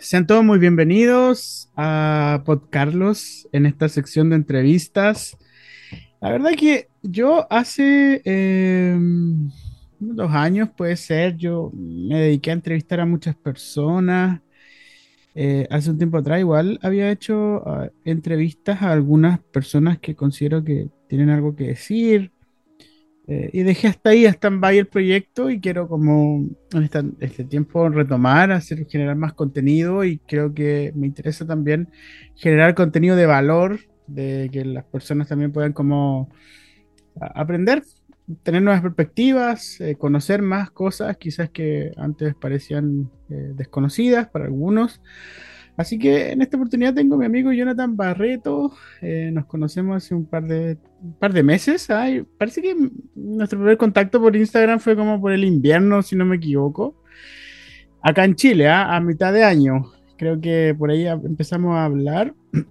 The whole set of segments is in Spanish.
Sean todos muy bienvenidos a Pod Carlos en esta sección de entrevistas. La verdad que yo hace eh, dos años, puede ser, yo me dediqué a entrevistar a muchas personas. Eh, hace un tiempo atrás igual había hecho uh, entrevistas a algunas personas que considero que tienen algo que decir, eh, y dejé hasta ahí, hasta en el proyecto y quiero como en este tiempo retomar, hacer, generar más contenido y creo que me interesa también generar contenido de valor, de que las personas también puedan como aprender, tener nuevas perspectivas, eh, conocer más cosas quizás que antes parecían eh, desconocidas para algunos. Así que en esta oportunidad tengo a mi amigo Jonathan Barreto. Eh, nos conocemos hace un par de, meses. Parece que nuestro primer contacto por Instagram fue como por el invierno, si no me equivoco. Acá en Chile, ¿ah? a mitad de año. Creo que por ahí empezamos a hablar.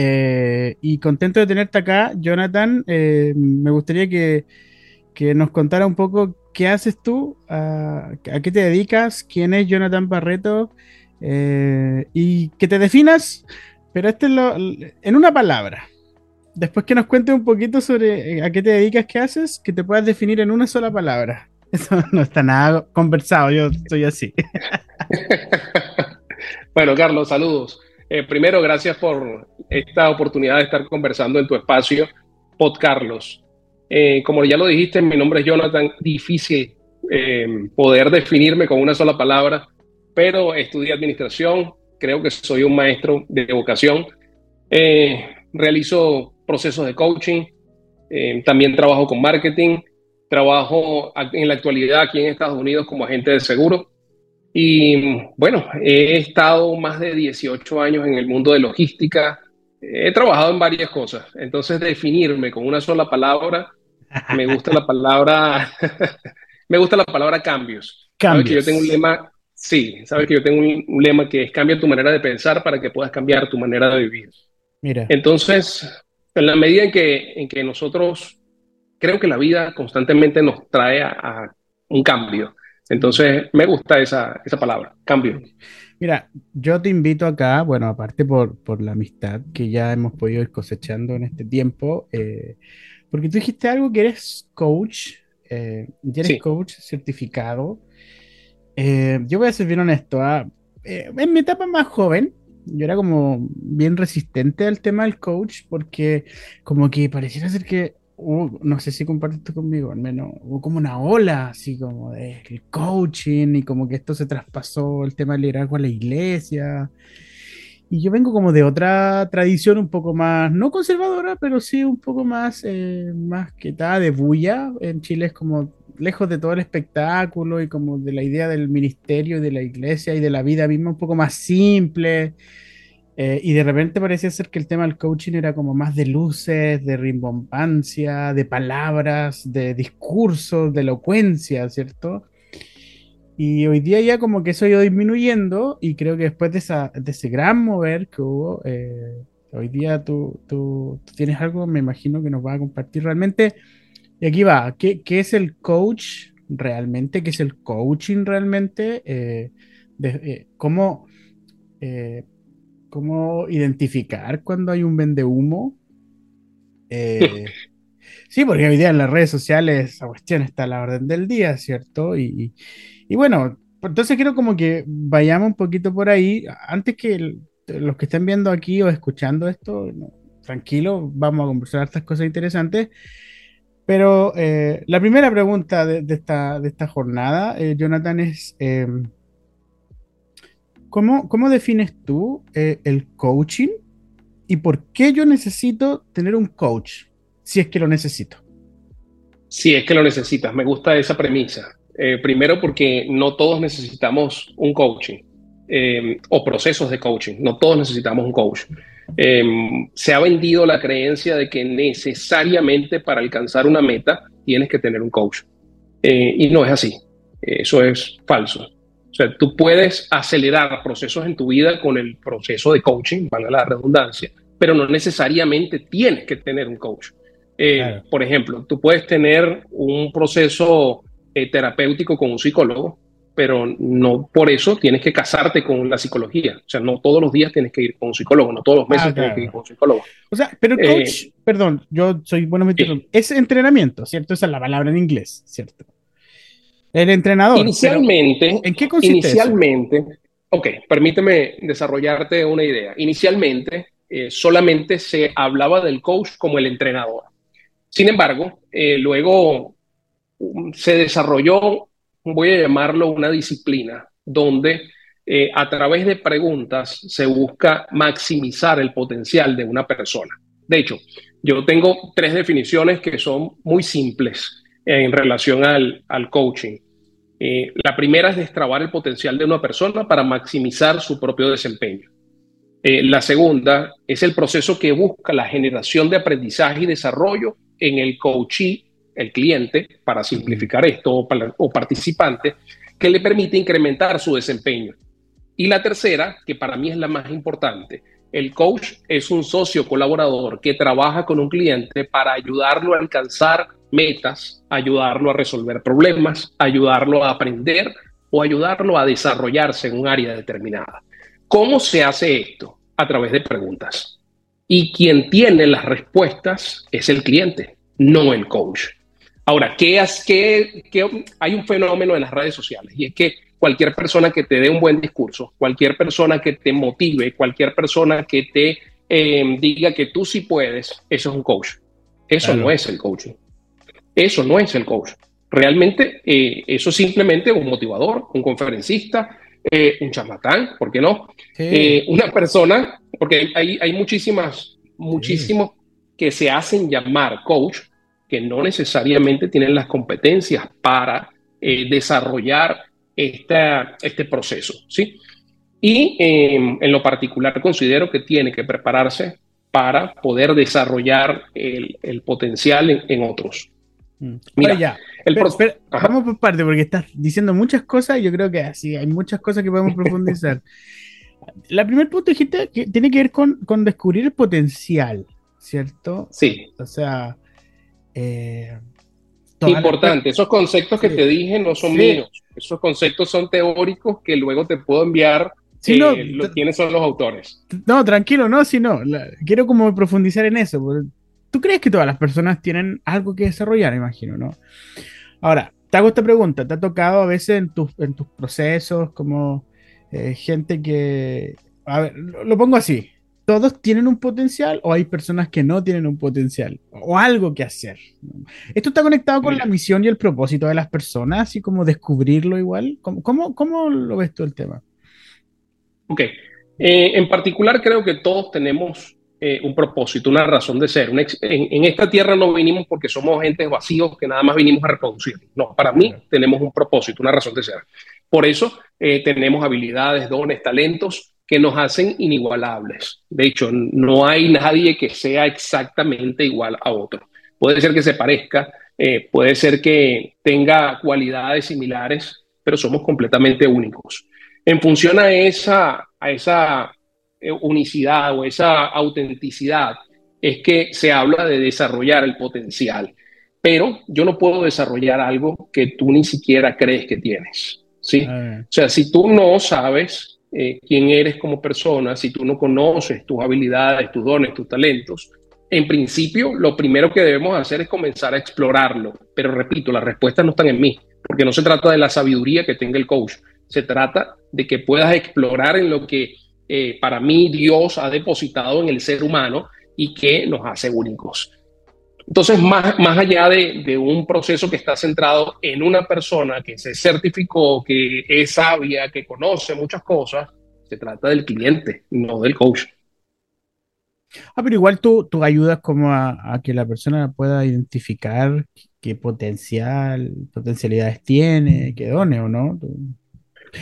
Eh, y contento de tenerte acá, Jonathan. Eh, me gustaría que, nos contara un poco qué haces tú, a, a qué te dedicas, quién es Jonathan Barreto eh, y que te definas, pero este es lo, en una palabra. Después que nos cuentes un poquito sobre eh, a qué te dedicas, qué haces, que te puedas definir en una sola palabra. Eso no está nada conversado, yo estoy así. bueno, Carlos, saludos. Eh, primero, gracias por esta oportunidad de estar conversando en tu espacio, Pod Carlos. Como ya lo dijiste, mi nombre es Jonathan. Difícil poder definirme con una sola palabra, pero estudié administración, creo que soy un maestro de vocación, eh, realizo procesos de coaching, eh, también trabajo con marketing, trabajo en la actualidad aquí en Estados Unidos como agente de seguro y bueno, he estado más de 18 años en el mundo de logística, he trabajado en varias cosas, entonces definirme con una sola palabra, me gusta la palabra, me gusta la palabra cambios. cambios. yo tengo un lema Sí, sabes que yo tengo un, lema que es cambia tu manera de pensar para que puedas cambiar tu manera de vivir. Mira. Entonces, en la medida en que, en que nosotros, creo que la vida constantemente nos trae a, un cambio. Entonces, me gusta esa, esa, palabra, cambio. Mira, yo te invito acá, bueno, aparte por, por la amistad que ya hemos podido ir cosechando en este tiempo, eh, porque tú dijiste algo que eres coach, eh, eres sí. coach certificado. Eh, yo voy a ser bien honesto. ¿ah? Eh, en mi etapa más joven, yo era como bien resistente al tema del coach porque como que pareciera ser que, uh, no sé si compartes esto conmigo, al menos hubo como una ola así como del coaching y como que esto se traspasó el tema del liderazgo a la iglesia. Y yo vengo como de otra tradición un poco más, no conservadora, pero sí un poco más, eh, más que tal de bulla. En Chile es como lejos de todo el espectáculo y como de la idea del ministerio y de la iglesia y de la vida misma un poco más simple. Eh, y de repente parecía ser que el tema del coaching era como más de luces, de rimbombancia, de palabras, de discursos, de elocuencia, ¿cierto? Y hoy día ya como que eso ha ido disminuyendo y creo que después de, esa, de ese gran mover que hubo, eh, hoy día tú, tú, tú, tienes algo, me imagino que nos va a compartir realmente y aquí va, ¿qué, qué es el coach realmente? ¿Qué es el coaching realmente? Eh, de, eh, ¿cómo, eh, ¿Cómo identificar cuando hay un vende humo? sí, porque hoy día en las redes sociales esa cuestión está a la orden del día, ¿cierto? Y, y bueno, entonces quiero como que vayamos un poquito por ahí. Antes que el, los que estén viendo aquí o escuchando esto, no, tranquilo, vamos a conversar estas cosas interesantes. Pero eh, la primera pregunta de, esta, de esta, jornada, eh, Jonathan, es eh, ¿cómo, ¿cómo, defines tú eh, el coaching y por qué yo necesito tener un coach si es que lo necesito? Si es que lo necesitas, me gusta esa premisa. Eh, primero porque no todos necesitamos un coaching o procesos de coaching, no todos necesitamos un coach. Eh, se ha vendido la creencia de que necesariamente para alcanzar una meta tienes que tener un coach. Eh, y no es así. Eso es falso. O sea, tú puedes acelerar procesos en tu vida con el proceso de coaching, valga la redundancia, pero no necesariamente tienes que tener un coach. Eh, claro. Por ejemplo, tú puedes tener un proceso eh, terapéutico con un psicólogo, pero no por eso tienes que casarte con la psicología. O sea, no todos los días tienes que ir con un psicólogo, no todos los meses ah, tienes que ir con un psicólogo. O sea, pero eh, coach, perdón, yo soy bueno metido. Es entrenamiento, ¿cierto? Esa es la palabra en inglés, ¿cierto? El entrenador. Inicialmente, ¿en qué consiste Inicialmente, ok, permíteme desarrollarte una idea. Inicialmente, eh, solamente se hablaba del coach como el entrenador. Sin embargo, eh, luego um, se desarrolló, voy a llamarlo una disciplina, donde eh, a través de preguntas se busca maximizar el potencial de una persona. De hecho, yo tengo tres definiciones que son muy simples en relación al, coaching. la primera es destrabar el potencial de una persona para maximizar su propio desempeño. Eh, la segunda es el proceso que busca la generación de aprendizaje y desarrollo en el coachee, el cliente, para simplificar esto, o, o participante, que le permite incrementar su desempeño. Y la tercera, que para mí es la más importante, el coach es un socio colaborador que trabaja con un cliente para ayudarlo a alcanzar metas, ayudarlo a resolver problemas, ayudarlo a aprender o ayudarlo a desarrollarse en un área determinada. ¿Cómo se hace esto? A través de preguntas. Y quien tiene las respuestas es el cliente, no el coach. Ahora, ¿qué, qué, qué, hay un fenómeno en las redes sociales y es que cualquier persona que te dé un buen discurso, cualquier persona que te motive, cualquier persona que te eh, diga que tú sí puedes, eso es un coach. Eso no es el coaching. Eso no es el coach. Realmente eh, eso es simplemente un motivador, un conferencista, eh, un charlatán, ¿por qué no? Eh, una persona, porque hay, hay muchísimas, muchísimos que se hacen llamar coach, que no necesariamente tienen las competencias para eh, desarrollar esta, este proceso, ¿sí? Y em, en lo particular considero que tiene que prepararse para poder desarrollar el, el potencial en otros. Mm. Mira, ya. vamos por parte, porque estás diciendo muchas cosas y yo creo que así hay muchas cosas que podemos profundizar. La primer punto dijiste que tiene que ver con, descubrir el potencial, ¿cierto? Sí. O sea, eh, importante. Esos conceptos que te dije no son míos. Esos conceptos son teóricos que luego te puedo enviar. Si no, ¿Quiénes son los autores? No, tranquilo, no, si no. quiero como profundizar en eso. ¿Tú crees que todas las personas tienen algo que desarrollar, imagino, no? Ahora, te hago esta pregunta. ¿Te ha tocado a veces en tus, en tus procesos como eh, gente que... A ver, lo, pongo así. ¿Todos tienen un potencial o hay personas que no tienen un potencial? O algo que hacer. ¿Esto está conectado con la misión y el propósito de las personas? Así como descubrirlo igual. ¿Cómo, cómo, cómo lo ves tú el tema? Ok. Eh, en particular creo que todos tenemos eh, un propósito, una razón de ser. en, esta tierra no vinimos porque somos gentes vacíos que nada más vinimos a reproducir. No, para mí tenemos un propósito, una razón de ser. Por eso eh, tenemos habilidades, dones, talentos que nos hacen inigualables. De hecho, no hay nadie que sea exactamente igual a otro. Puede ser que se parezca, eh, puede ser que tenga cualidades similares, pero somos completamente únicos. En función a esa, a esa eh, unicidad o esa autenticidad es que se habla de desarrollar el potencial. Pero yo no puedo desarrollar algo que tú ni siquiera crees que tienes. ¿sí? Ah. O sea, si tú no sabes eh, quién eres como persona, si tú no conoces tus habilidades, tus dones, tus talentos, en principio lo primero que debemos hacer es comenzar a explorarlo. Pero repito, las respuestas no están en mí, porque no se trata de la sabiduría que tenga el coach, se trata de que puedas explorar en lo que eh, para mí Dios ha depositado en el ser humano y que nos hace únicos. Entonces, más, más allá de, de, un proceso que está centrado en una persona que se certificó, que es sabia, que conoce muchas cosas, se trata del cliente, no del coach. Ah, pero igual tú, tú ayudas como a, a que la persona pueda identificar qué potencial, potencialidades tiene, qué dones o no.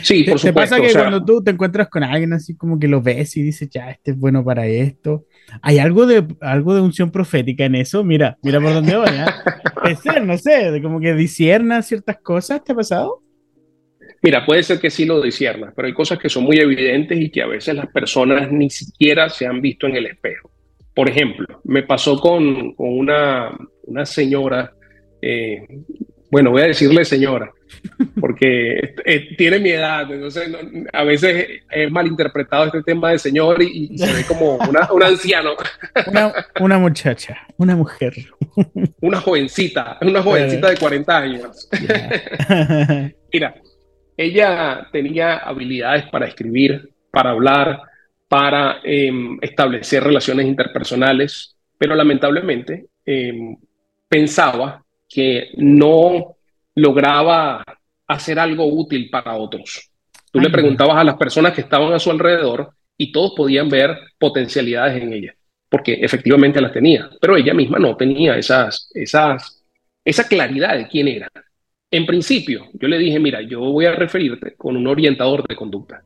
Sí, por ¿Te, pasa que cuando tú te encuentras con alguien así como que lo ves y dices, ya, este es bueno para esto? ¿Hay algo de, algo de unción profética en eso? Mira, mira por dónde voy. ¿eh? no sé, como que disierna ciertas cosas, ¿te ha pasado? Mira, puede ser que sí lo disierna, pero hay cosas que son muy evidentes y que a veces las personas ni siquiera se han visto en el espejo. Por ejemplo, me pasó con, con una, una señora eh, bueno, voy a decirle señora, porque tiene mi edad, entonces a veces es malinterpretado este tema de señor y, se ve como una, un anciano. Una, muchacha, una mujer. Una jovencita, una jovencita de 40 años. Mira, ella tenía habilidades para escribir, para hablar, para em, establecer relaciones interpersonales, pero lamentablemente em, pensaba que no lograba hacer algo útil para otros. Tú le preguntabas a las personas que estaban a su alrededor y todos podían ver potencialidades en ella, porque efectivamente las tenía, pero ella misma no tenía esas, esas, esa claridad de quién era. En principio, yo le dije, mira, yo voy a referirte con un orientador de conducta,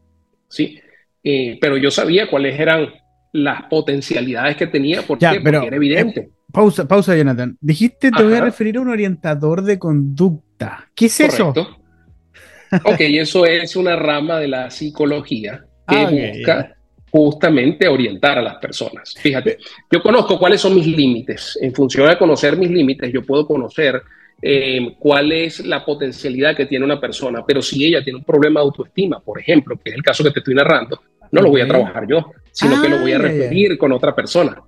¿sí? Eh, pero yo sabía cuáles eran las potencialidades que tenía, porque, era evidente. Eh, pausa, pausa, Jonathan. Dijiste, te voy a referir a un orientador de conducta. ¿Qué es eso? ok, eso es una rama de la psicología que ah, busca justamente orientar a las personas. Fíjate, yo conozco cuáles son mis límites. En función de conocer mis límites, yo puedo conocer eh, cuál es la potencialidad que tiene una persona. Pero si ella tiene un problema de autoestima, por ejemplo, que es el caso que te estoy narrando, no lo voy a trabajar yo, sino que lo voy a ah, referir con otra persona.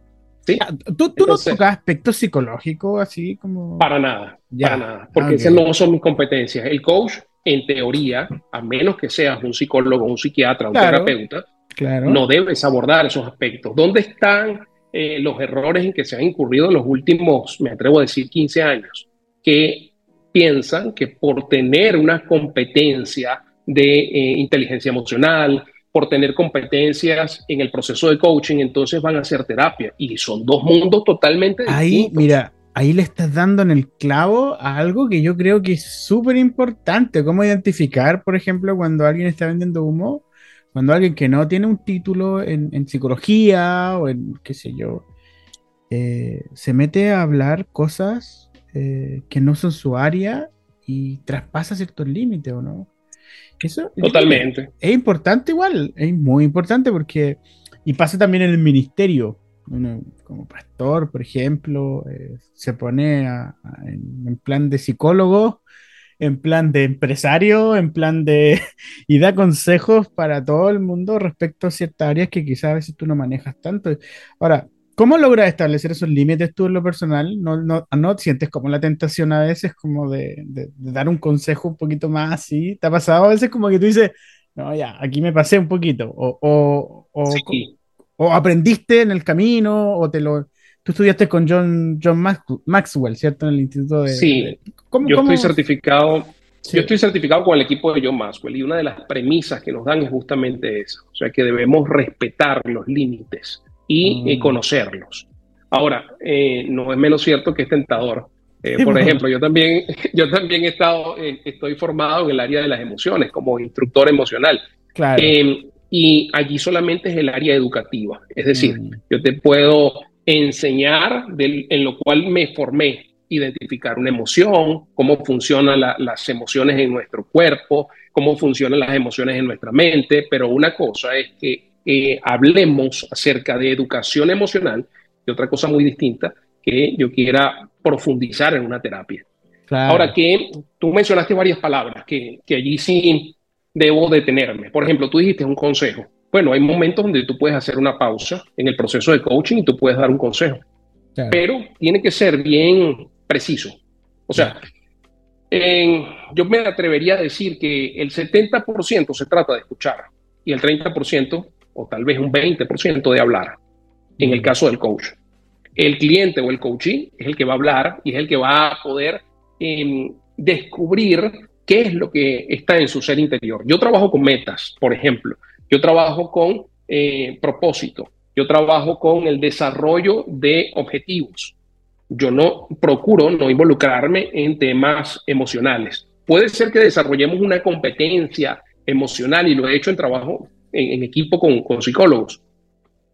¿Sí? ¿Tú, no tocas aspectos psicológicos así como...? Para nada, para nada, porque esas no son mis competencias. El coach, en teoría, a menos que seas un psicólogo, un psiquiatra, un terapeuta, claro. no debes abordar esos aspectos. ¿Dónde están eh, los errores en que se han incurrido en los últimos, me atrevo a decir, 15 años? Que piensan que por tener una competencia de eh, inteligencia emocional, por tener competencias en el proceso de coaching, entonces van a hacer terapia. Y son dos mundos totalmente ahí, distintos. Ahí, mira, ahí le estás dando en el clavo a algo que yo creo que es súper importante. Cómo identificar, por ejemplo, cuando alguien está vendiendo humo, cuando alguien que no tiene un título en, psicología o en, qué sé yo, eh, se mete a hablar cosas eh, que no son su área y traspasa ciertos límites, ¿o no? Totalmente. Es importante igual, es muy importante porque, y pasa también en el ministerio, uno como pastor, por ejemplo, eh, se pone en, plan de psicólogo, en plan de empresario, en plan de... y da consejos para todo el mundo respecto a ciertas áreas que quizás a veces tú no manejas tanto. Ahora, ¿Cómo logras establecer esos límites tú en lo personal? ¿No, no, no sientes como la tentación a veces como de, dar un consejo un poquito más así? ¿Te ha pasado a veces como que tú dices, no, ya, aquí me pasé un poquito? ¿O, o, o, aprendiste en el camino? ¿O te lo... Tú estudiaste con John, John Maxwell, ¿cierto? En el Instituto de... Sí, yo estoy certificado... Yo estoy certificado con el equipo de John Maxwell y una de las premisas que nos dan es justamente esa, o sea que debemos respetar los límites y, mm. conocerlos. Ahora, eh, no es menos cierto que es tentador. Eh, por ejemplo, yo también, yo también he estado, eh, estoy formado en el área de las emociones como instructor emocional. Claro. Em, y allí solamente es el área educativa. Es decir, mm. yo te puedo enseñar en lo cual me formé, identificar una emoción, cómo funcionan las emociones en nuestro cuerpo, cómo funcionan las emociones en nuestra mente, pero una cosa es que eh, hablemos acerca de educación emocional y otra cosa muy distinta que yo quiera profundizar en una terapia. Ahora que tú mencionaste varias palabras que, que allí sí debo detenerme. Por ejemplo, tú dijiste un consejo. Bueno, hay momentos donde tú puedes hacer una pausa en el proceso de coaching y tú puedes dar un consejo. Pero tiene que ser bien preciso. O sea, yo me atrevería a decir que el 70% se trata de escuchar y el 30% o tal vez un 20% de hablar en el caso del coach. El cliente o el coachee es el que va a hablar y es el que va a poder em, descubrir qué es lo que está en su ser interior. Yo trabajo con metas, por ejemplo. Yo trabajo con eh, propósito. Yo trabajo con el desarrollo de objetivos. Yo no procuro no involucrarme en temas emocionales. Puede ser que desarrollemos una competencia emocional y lo he hecho en trabajo en, equipo con, con, psicólogos.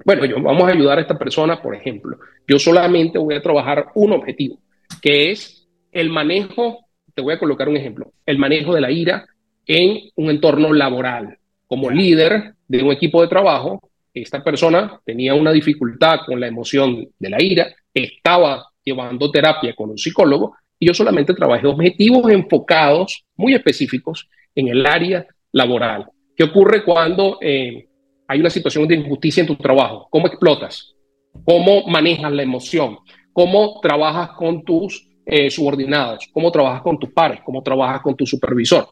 Bueno, yo vamos a ayudar a esta persona, por ejemplo. Yo solamente voy a trabajar un objetivo, que es el manejo, te voy a colocar un ejemplo, el manejo de la ira en un entorno laboral. Como líder de un equipo de trabajo, esta persona tenía una dificultad con la emoción de la ira, estaba llevando terapia con un psicólogo y yo solamente trabajé objetivos enfocados, muy específicos, en el área laboral. ¿Qué ocurre cuando eh, hay una situación de injusticia en tu trabajo? ¿Cómo explotas? ¿Cómo manejas la emoción? ¿Cómo trabajas con tus eh, subordinados? ¿Cómo trabajas con tus pares? ¿Cómo trabajas con tu supervisor?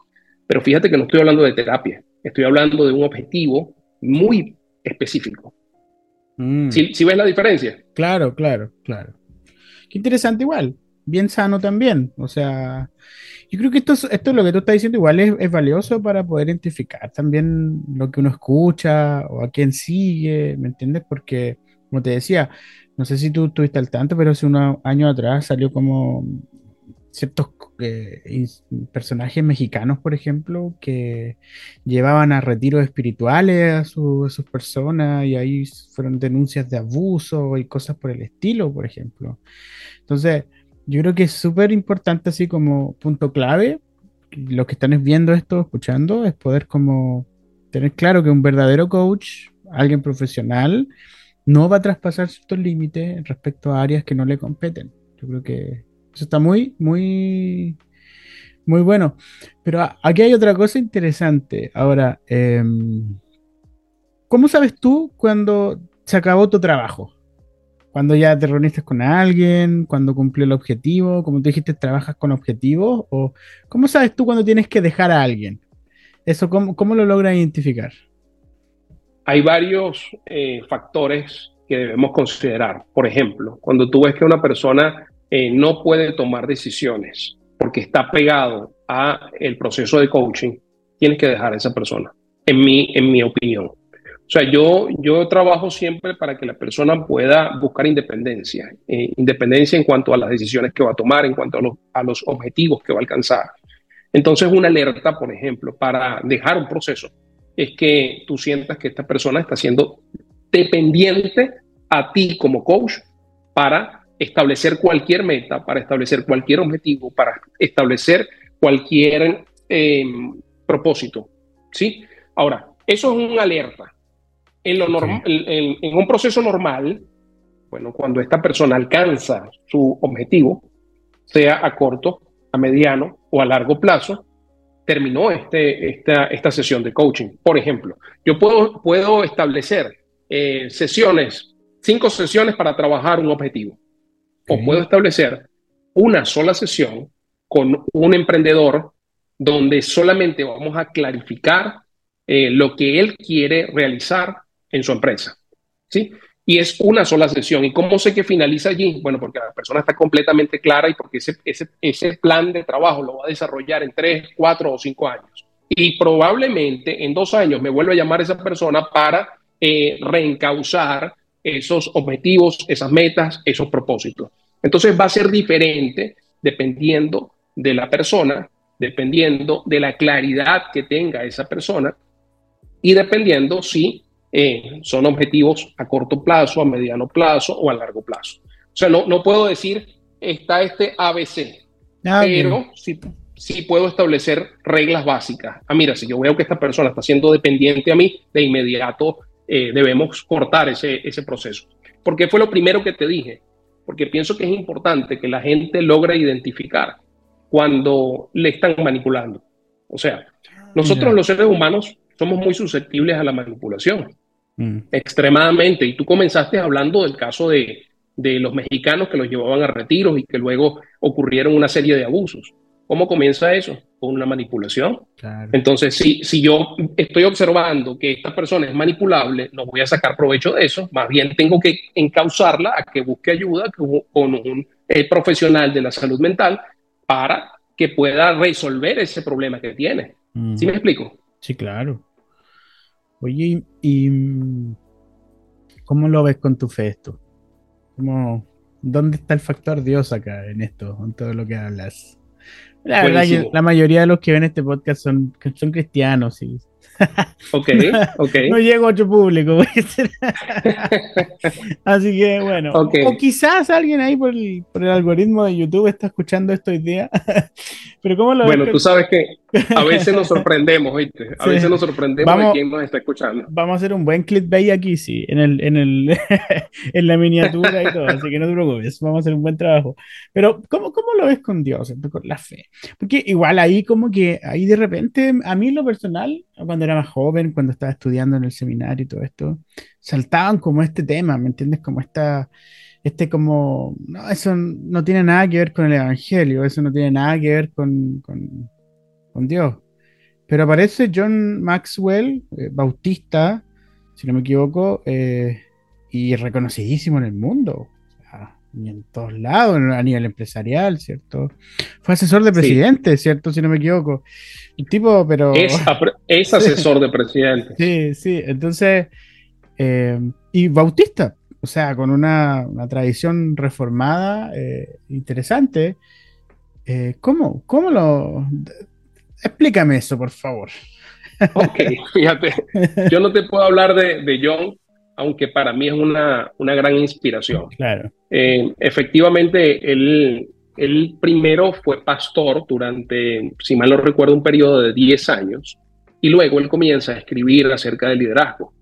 Pero fíjate que no estoy hablando de terapia, estoy hablando de un objetivo muy específico. Mm. ¿Sí, ves la diferencia? Claro, claro, claro. Qué interesante igual, bien sano también. O sea, yo creo que esto, esto lo que tú estás diciendo igual es, valioso para poder identificar también lo que uno escucha o a quién sigue, ¿me entiendes? Porque, como te decía, no sé si tú estuviste al tanto, pero hace unos años atrás salió como ciertos eh, personajes mexicanos, por ejemplo, que llevaban a retiros espirituales a, sus personas y ahí fueron denuncias de abuso y cosas por el estilo, por ejemplo. Entonces, yo creo que es súper importante, así como punto clave, los que están viendo esto, escuchando, es poder como tener claro que un verdadero coach, alguien profesional, no va a traspasar ciertos límites respecto a áreas que no le competen. Yo creo que eso está muy, muy, muy bueno. Pero aquí hay otra cosa interesante. Ahora, em, ¿cómo sabes tú cuando se acabó tu trabajo? Cuando ya te reuniste con alguien, cuando cumplió el objetivo, como tú dijiste, trabajas con objetivos, o cómo sabes tú cuando tienes que dejar a alguien? Eso, ¿cómo, cómo lo logras identificar? Hay varios eh, factores que debemos considerar. Por ejemplo, cuando tú ves que una persona eh, no puede tomar decisiones porque está pegado a el proceso de coaching, tienes que dejar a esa persona, en mi, en mi opinión. O sea, yo, yo trabajo siempre para que la persona pueda buscar independencia, eh, independencia en cuanto a las decisiones que va a tomar, en cuanto a los, a los objetivos que va a alcanzar. Entonces, una alerta, por ejemplo, para dejar un proceso, es que tú sientas que esta persona está siendo dependiente a ti como coach para establecer cualquier meta, para establecer cualquier objetivo, para establecer cualquier em, propósito. ¿sí? Ahora, eso es una alerta. En, lo normal, en, un proceso normal, bueno, cuando esta persona alcanza su objetivo, sea a corto, a mediano o a largo plazo, terminó este, esta, esta sesión de coaching. Por ejemplo, yo puedo, puedo establecer eh, sesiones, cinco sesiones para trabajar un objetivo. O puedo establecer una sola sesión con un emprendedor donde solamente vamos a clarificar eh, lo que él quiere realizar en su empresa. ¿sí? Y es una sola sesión. ¿Y cómo sé que finaliza allí? Bueno, porque la persona está completamente clara y porque ese, ese, ese plan de trabajo lo va a desarrollar en tres, cuatro o cinco años. Y probablemente en dos años me vuelva a llamar esa persona para eh, reencauzar esos objetivos, esas metas, esos propósitos. Entonces va a ser diferente dependiendo de la persona, dependiendo de la claridad que tenga esa persona y dependiendo si eh, son objetivos a corto plazo, a mediano plazo o a largo plazo. O sea, no, no puedo decir está este ABC, ah, pero sí, sí, puedo establecer reglas básicas. Ah, mira, si yo veo que esta persona está siendo dependiente a mí, de inmediato eh, debemos cortar ese, ese proceso. Porque fue lo primero que te dije. Porque pienso que es importante que la gente logre identificar cuando le están manipulando. O sea, nosotros los seres humanos somos muy susceptibles a la manipulación. Mm. Extremadamente. Y tú comenzaste hablando del caso de, de los mexicanos que los llevaban a retiros y que luego ocurrieron una serie de abusos. ¿Cómo comienza eso? Con una manipulación. Entonces, si, si yo estoy observando que esta persona es manipulable, no voy a sacar provecho de eso, más bien tengo que encauzarla a que busque ayuda con un eh, profesional de la salud mental para que pueda resolver ese problema que tiene. ¿Sí me explico? Sí, claro. Oye, ¿y cómo lo ves con tu fe esto? ¿Cómo, ¿Dónde está el factor Dios acá en esto, en todo lo que hablas? La verdad la mayoría de los que ven este podcast son, son cristianos, sí. Ok, ok. no llego a otro público. Así que bueno. O quizás alguien ahí por el, algoritmo de YouTube está escuchando esto hoy día. Pero ¿cómo lo Bueno, tú sabes que A veces nos sorprendemos, ¿viste? A veces nos sorprendemos de quién nos está escuchando. Vamos a hacer un buen clickbait aquí, sí, en, el, en, el, en la miniatura y todo, así que no te preocupes, vamos a hacer un buen trabajo. Pero, ¿cómo, cómo lo ves con Dios, con la fe? Porque igual ahí como que, ahí de repente, a mí lo personal, cuando era más joven, cuando estaba estudiando en el seminario y todo esto, saltaban como este tema, ¿me entiendes? Como esta este como, no, eso no tiene nada que ver con el Evangelio, eso no tiene nada que ver con, con, Dios. Pero aparece John Maxwell, eh, bautista, si no me equivoco, eh, y reconocidísimo en el mundo, y en todos lados, a nivel empresarial, ¿cierto? Fue asesor de presidente, ¿cierto? Si no me equivoco. El tipo, pero... Es, asesor de presidente. Sí, sí, entonces... Eh, y bautista, o sea, con una, tradición reformada interesante. ¿cómo, ¿Cómo lo...? Explícame eso, por favor. Ok, fíjate, yo no te puedo hablar de, John, aunque para mí es una, gran inspiración. Claro. Eh, efectivamente, él, él primero fue pastor durante, si mal no recuerdo, un periodo de 10 años, y luego él comienza a escribir acerca del liderazgo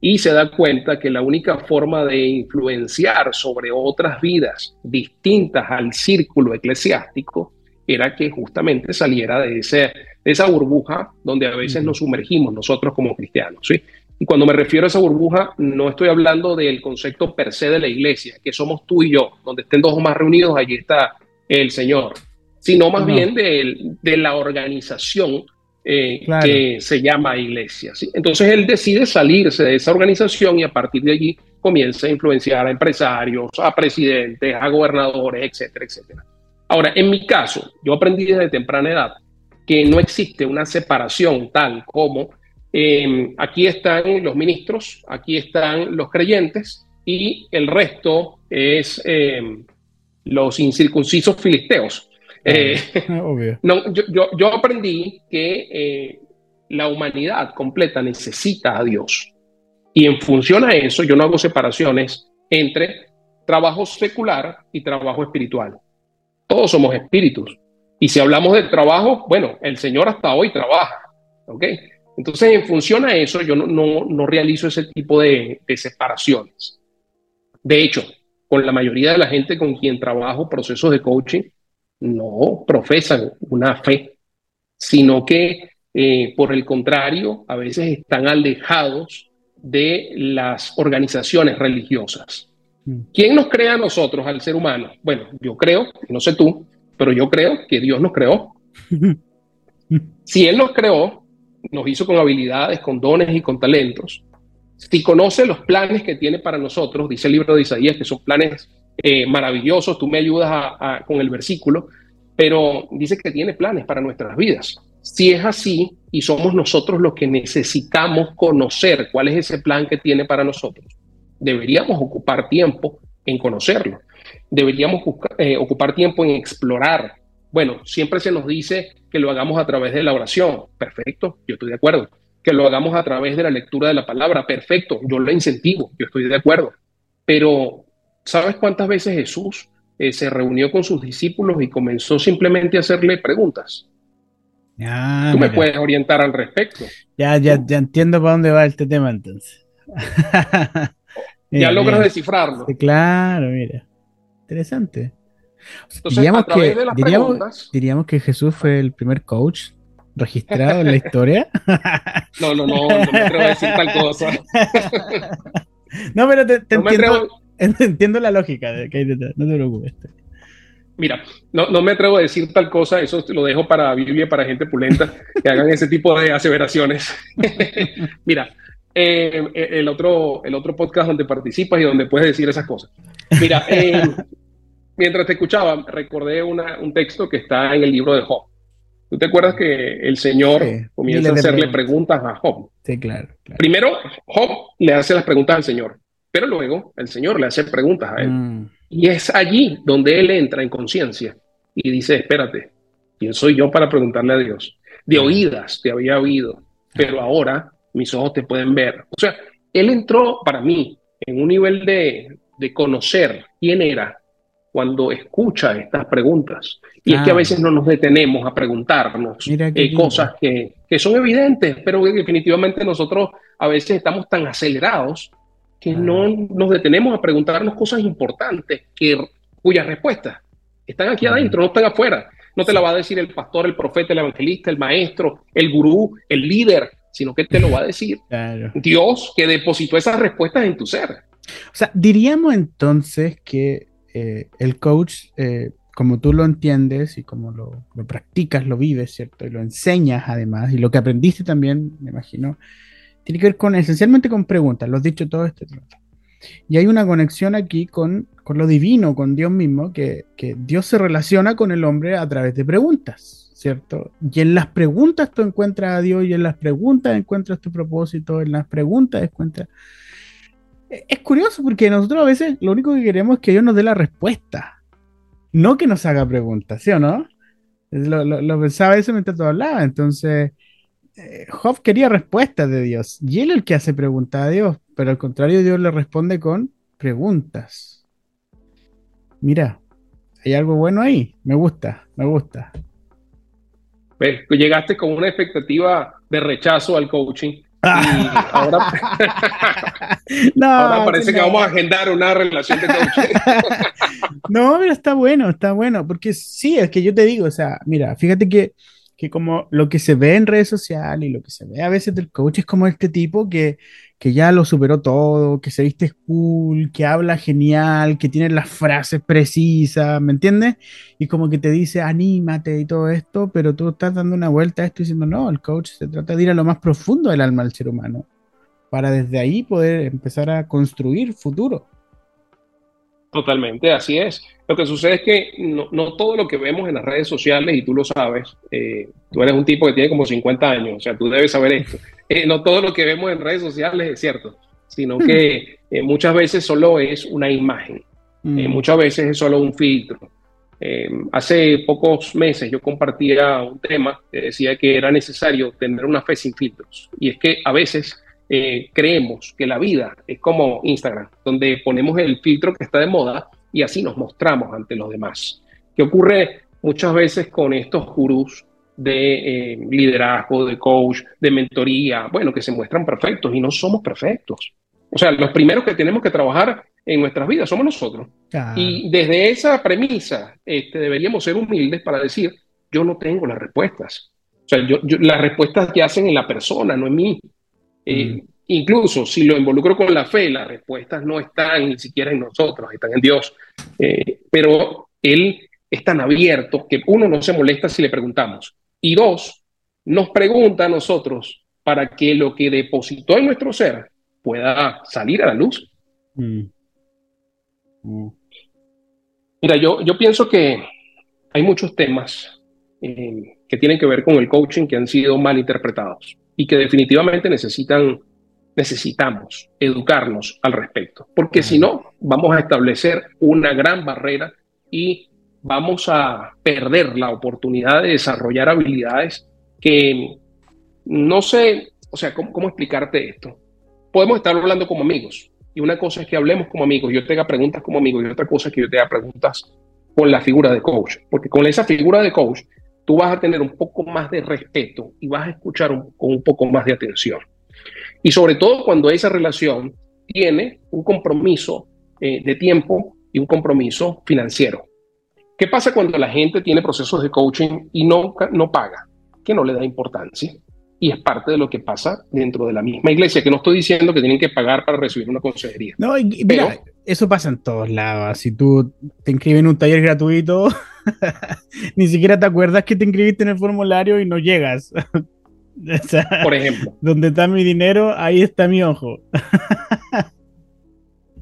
y se da cuenta que la única forma de influenciar sobre otras vidas distintas al círculo eclesiástico era que justamente saliera de, ese, de esa burbuja donde a veces nos sumergimos nosotros como cristianos. ¿sí? Y cuando me refiero a esa burbuja, no estoy hablando del concepto per se de la iglesia, que somos tú y yo, donde estén dos o más reunidos, allí está el Señor, sino más bien de, de la organización eh, que se llama iglesia. ¿sí? Entonces él decide salirse de esa organización y a partir de allí comienza a influenciar a empresarios, a presidentes, a gobernadores, etcétera, etcétera. Ahora, en mi caso, yo aprendí desde temprana edad que no existe una separación tal como em, aquí están los ministros, aquí están los creyentes y el resto es em, los incircuncisos filisteos. Eh, no, yo, aprendí que eh, la humanidad completa necesita a Dios. Y en función a eso, yo no hago separaciones entre trabajo secular y trabajo espiritual. Todos somos espíritus. Y si hablamos de trabajo, bueno, el Señor hasta hoy trabaja. ¿Ok? Entonces, en función a eso, yo no, no realizo ese tipo de, separaciones. De hecho, con la mayoría de la gente con quien trabajo procesos de coaching, no profesan una fe, sino que eh, por el contrario, a veces están alejados de las organizaciones religiosas. ¿Quién nos crea a nosotros, al ser humano? Bueno, yo creo, no sé tú, pero yo creo que Dios nos creó. si Él nos creó, nos hizo con habilidades, con dones y con talentos. Si conoce los planes que tiene para nosotros, dice el libro de Isaías, que son planes eh, maravillosos, tú me ayudas con el versículo, pero dice que tiene planes para nuestras vidas. Si es así y somos nosotros los que necesitamos conocer cuál es ese plan que tiene para nosotros, deberíamos ocupar tiempo en conocerlo. Deberíamos eh, ocupar tiempo en explorar. Bueno, siempre se nos dice que lo hagamos a través de la oración. Perfecto, yo estoy de acuerdo. Que lo hagamos a través de la lectura de la palabra. Perfecto, yo lo incentivo, yo estoy de acuerdo. Pero ¿Sabes cuántas veces Jesús eh, se reunió con sus discípulos y comenzó simplemente a hacerle preguntas? Tú me puedes orientar al respecto. Ya, ya, ya entiendo para dónde va este tema entonces. ya logras descifrarlo. claro, mira. Interesante. diríamos, que, diríamos, que Jesús fue el primer coach registrado en la historia. no, no, no, no me atrevo a decir tal cosa. no, pero te, entiendo. Entiendo la lógica de que hay detrás, no te preocupes. Mira, no, no, me atrevo a decir tal cosa, eso lo dejo para Biblia, para gente pulenta, que hagan ese tipo de aseveraciones. Mira, eh, el, otro, el otro podcast donde participas y donde puedes decir esas cosas. Mira, eh, mientras te escuchaba, recordé un texto que está en el libro de Job. ¿Tú te acuerdas que el Señor comienza a hacerle preguntas a Job? Sí, claro, Primero, Job le hace las preguntas al Señor. Pero luego el Señor le hace preguntas a él. Mm. Y es allí donde él entra en conciencia y dice, espérate, ¿quién soy yo para preguntarle a Dios? De oídas te había oído, pero ahora mis ojos te pueden ver. O sea, él entró para mí en un nivel de, de conocer quién era cuando escucha estas preguntas. Y es que a veces no nos detenemos a preguntarnos eh, cosas que, que, son evidentes, pero definitivamente nosotros a veces estamos tan acelerados que no nos detenemos a preguntarnos cosas importantes que, cuyas respuestas están aquí adentro, no están afuera. No te la va a decir el pastor, el profeta, el evangelista, el maestro, el gurú, el líder, sino que te lo va a decir Dios que depositó esas respuestas en tu ser. O sea, diríamos entonces que eh, el coach, eh, como tú lo entiendes y como lo, practicas, lo vives, ¿cierto? Y lo enseñas además, y lo que aprendiste también, me imagino, tiene que ver con esencialmente con preguntas, lo has dicho todo este tiempo. Y hay una conexión aquí con, con lo divino, con Dios mismo, que, que, Dios se relaciona con el hombre a través de preguntas, ¿cierto? Y en las preguntas tú encuentras a Dios y en las preguntas encuentras tu propósito, en las preguntas encuentras es curioso porque nosotros a veces lo único que queremos es que Dios nos dé la respuesta, no que nos haga preguntas, ¿sí o no? Lo, lo, pensaba eso mientras tú hablabas. Entonces, eh, Job quería respuestas de Dios y él es el que hace preguntas a Dios, pero al contrario, Dios le responde con preguntas. Mira, hay algo bueno ahí, me gusta, me gusta. Llegaste con una expectativa de rechazo al coaching ahora, parece que vamos a agendar una relación de coaching. no, pero está bueno, está bueno, porque sí, es que yo te digo, o sea, mira, fíjate que, que como lo que se ve en redes sociales y lo que se ve a veces del coach es como este tipo que, que ya lo superó todo, que se viste cool, que habla genial, que tiene las frases precisas, ¿me entiendes? Y como que te dice, anímate y todo esto, pero tú estás dando una vuelta a esto diciendo, no, el coach se trata de ir a lo más profundo del alma del ser humano, para desde ahí poder empezar a construir futuro. Totalmente, así es. Lo que sucede es que no, todo lo que vemos en las redes sociales, y tú lo sabes, eh, tú eres un tipo que tiene como 50 años, o sea, tú debes saber esto. Eh, no todo lo que vemos en redes sociales es cierto, sino que eh, muchas veces solo es una imagen, mm. muchas veces es solo un filtro. hace pocos meses yo compartía un tema que decía que era necesario tener una fe sin filtros, y es que a veces creemos que la vida es como Instagram, donde ponemos el filtro que está de moda y así nos mostramos ante los demás. ¿Qué ocurre muchas veces con estos gurús de eh, liderazgo, de coach, de mentoría? Bueno, que se muestran perfectos y no somos perfectos. O sea, los primeros que tenemos que trabajar en nuestras vidas somos nosotros. Y desde esa premisa este, deberíamos ser humildes para decir, yo no tengo las respuestas. O sea, yo, las respuestas que hacen en la persona, no en mí. Eh, mm. Incluso si lo involucro con la fe, las respuestas no están ni siquiera en nosotros, están en Dios. Eh, pero Él es tan abierto que uno no se molesta si le preguntamos. Y dos, nos pregunta a nosotros para que lo que depositó en nuestro ser pueda salir a la luz. Mm. Mm. Mira, yo, yo pienso que hay muchos temas eh, que tienen que ver con el coaching que han sido mal interpretados y que definitivamente necesitan, necesitamos educarnos al respecto, porque si no, vamos a establecer una gran barrera y vamos a perder la oportunidad de desarrollar habilidades que no sé, o sea, ¿cómo, cómo explicarte esto? Podemos estar hablando como amigos, y una cosa es que hablemos como amigos, yo te haga preguntas como amigos, y otra cosa es que yo te haga preguntas con la figura de coach, porque con esa figura de coach tú vas a tener un poco más de respeto y vas a escuchar con un poco más de atención. Y sobre todo cuando esa relación tiene un compromiso eh, de tiempo y un compromiso financiero. ¿Qué pasa cuando la gente tiene procesos de coaching y no, no paga? Que no le da importancia. Y es parte de lo que pasa dentro de la misma iglesia, que no estoy diciendo que tienen que pagar para recibir una consejería. No, mira, eso pasa en todos lados. Si tú te inscribes en un taller gratuito, Ni siquiera te acuerdas que te inscribiste en el formulario y no llegas. Por ejemplo. Donde está mi dinero, ahí está mi ojo.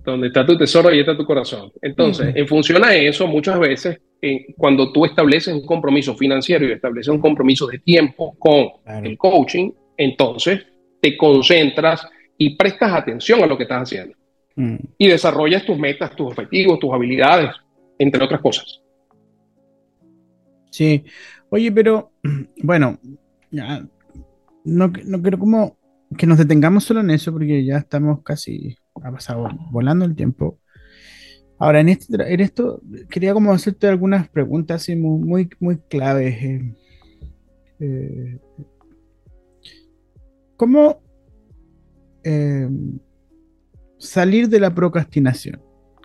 donde está tu tesoro, ahí está tu corazón. Entonces, en función a eso, muchas veces, eh, cuando tú estableces un compromiso financiero y estableces un compromiso de tiempo con el coaching, entonces te concentras y prestas atención a lo que estás haciendo. Mm. Y desarrollas tus metas, tus objetivos, tus habilidades, entre otras cosas. Sí, oye, pero bueno, ya, no, no quiero como que nos detengamos solo en eso porque ya estamos casi, ha pasado volando el tiempo. Ahora, en, este, en esto quería como hacerte algunas preguntas muy, muy, muy claves. Eh, eh, ¿Cómo eh, salir de la procrastinación?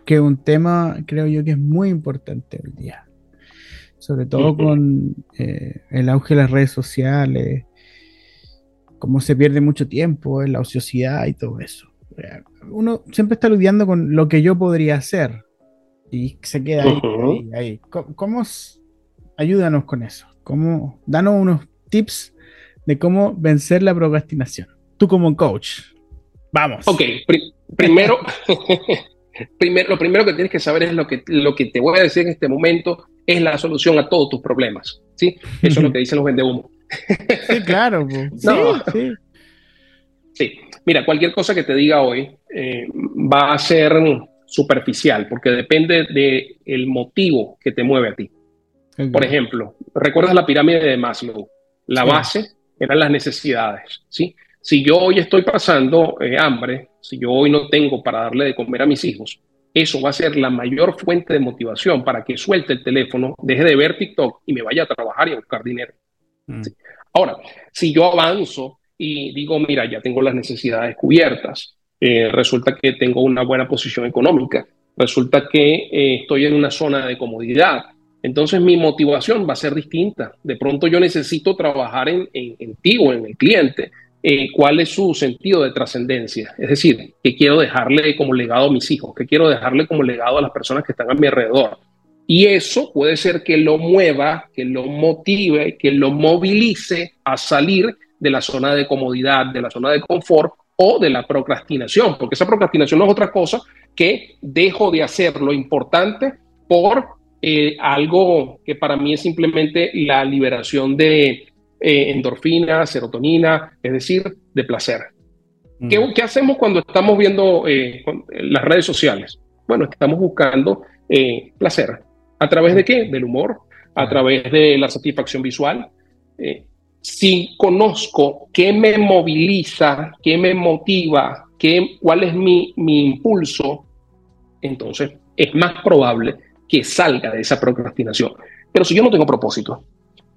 Que es un tema, creo yo, que es muy importante hoy día. Sobre todo con el auge de las redes sociales, cómo se pierde mucho tiempo en la ociosidad y todo eso uno siempre está lidiando con lo que yo podría hacer y se queda ahí. ahí, ¿Cómo, ayúdanos con eso? ¿Cómo, danos unos tips de cómo vencer la procrastinación. Tú como coach. Vamos. Ok, primero, primero, lo primero que tienes que saber es lo que, lo que te voy a decir en este momento es la solución a todos tus problemas. ¿sí? Eso es lo que dicen los vendehumos. Sí, claro. Sí, sí. sí. Mira, cualquier cosa que te diga hoy eh, va a ser superficial porque depende del el motivo que te mueve a ti. Por ejemplo, ¿recuerdas la pirámide de Maslow? La base eran las necesidades, ¿sí? Si yo hoy estoy pasando eh, hambre, si yo hoy no tengo para darle de comer a mis hijos, eso va a ser la mayor fuente de motivación para que suelte el teléfono, deje de ver TikTok y me vaya a trabajar y a buscar dinero. Mm. Ahora, si yo avanzo y digo, mira, ya tengo las necesidades cubiertas, eh, resulta que tengo una buena posición económica, resulta que eh, estoy en una zona de comodidad, entonces mi motivación va a ser distinta. De pronto yo necesito trabajar en, en, ti o en el cliente. Eh, cuál es su sentido de trascendencia, es decir, qué quiero dejarle como legado a mis hijos, qué quiero dejarle como legado a las personas que están a mi alrededor. Y eso puede ser que lo mueva, que lo motive, que lo movilice a salir de la zona de comodidad, de la zona de confort o de la procrastinación, porque esa procrastinación no es otra cosa que dejo de hacer lo importante por eh, algo que para mí es simplemente la liberación de eh, endorfina, serotonina, es decir, de placer. Mm. ¿Qué, hacemos cuando estamos viendo eh, las redes sociales? Bueno, estamos buscando placer. ¿A través de qué? Del humor, a través de la satisfacción visual si conozco qué me moviliza, qué me motiva, qué, cuál es mi, mi impulso, entonces es más probable que salga de esa procrastinación. Pero si yo no tengo propósito,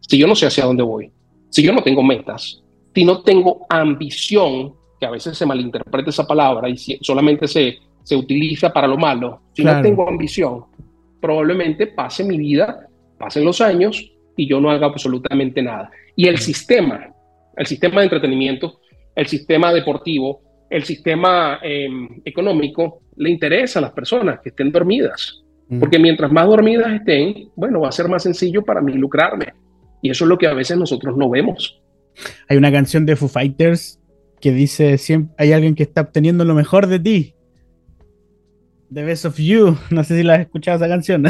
si yo no sé hacia dónde voy, si yo no tengo metas, si no tengo ambición, que a veces se malinterpreta esa palabra y solamente se, se utiliza para lo malo, si no tengo ambición, probablemente pase mi vida, pasen los años y yo no haga absolutamente nada. Y el sistema, el sistema de entretenimiento, el sistema deportivo, el sistema em, económico, le interesa a las personas que estén dormidas. Porque mientras más dormidas estén, bueno, va a ser más sencillo para mí lucrarme. Y eso es lo que a veces nosotros no vemos. Hay una canción de Foo Fighters que dice, siempre hay alguien que está obteniendo lo mejor de ti. The Best of You, no sé si la has escuchado esa canción.